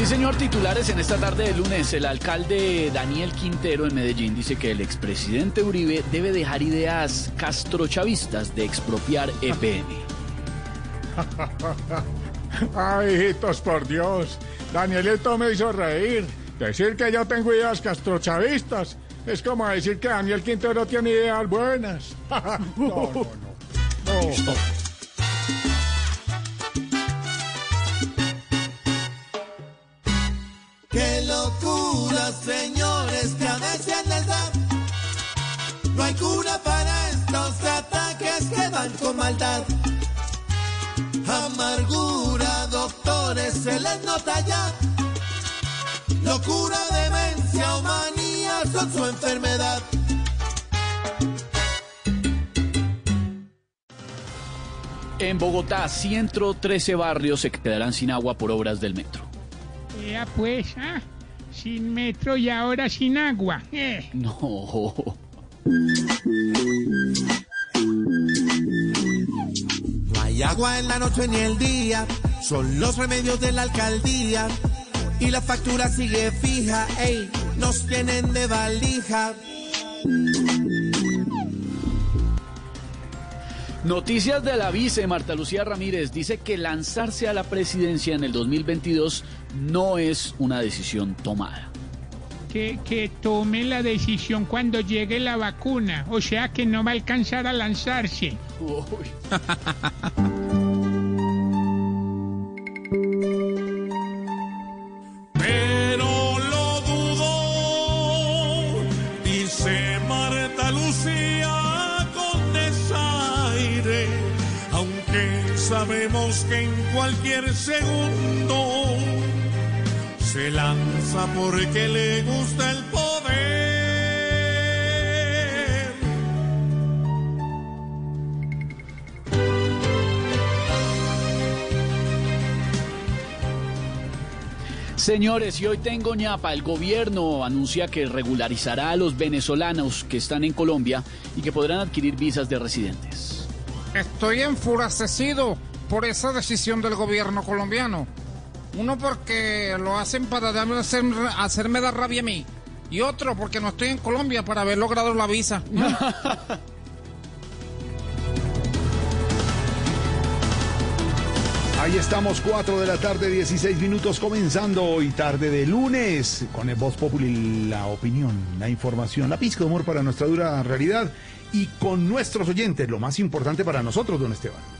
Sí, señor, titulares en esta tarde de lunes. El alcalde Daniel Quintero en Medellín dice que el expresidente Uribe debe dejar ideas castrochavistas de expropiar EPM. Ay, hijitos, por Dios. Danielito me hizo reír. Decir que yo tengo ideas castrochavistas es como decir que Daniel Quintero tiene ideas buenas. no, no, no. no. No hay cura para estos ataques que van con maldad. Amargura, doctores, se les nota ya. Locura, demencia o manía son su enfermedad. En Bogotá, 113 barrios se quedarán sin agua por obras del metro. Ya pues, ah, sin metro y ahora sin agua. Eh. No. No hay agua en la noche ni el día, son los remedios de la alcaldía. Y la factura sigue fija, ey, nos tienen de valija. Noticias de la vice Marta Lucía Ramírez dice que lanzarse a la presidencia en el 2022 no es una decisión tomada. Que, que tome la decisión cuando llegue la vacuna, o sea que no va a alcanzar a lanzarse. Pero lo dudo, dice Marta Lucía sabemos que en cualquier segundo se lanza porque le gusta el poder. Señores, y hoy tengo ñapa. El gobierno anuncia que regularizará a los venezolanos que están en Colombia y que podrán adquirir visas de residentes. Estoy enfurecido por esa decisión del gobierno colombiano. Uno porque lo hacen para darme, hacer, hacerme dar rabia a mí. Y otro porque no estoy en Colombia para haber logrado la visa. Ahí estamos, 4 de la tarde, 16 minutos, comenzando hoy tarde de lunes, con el Voz Populi, la opinión, la información, la pizca de humor para nuestra dura realidad y con nuestros oyentes, lo más importante para nosotros, don Esteban.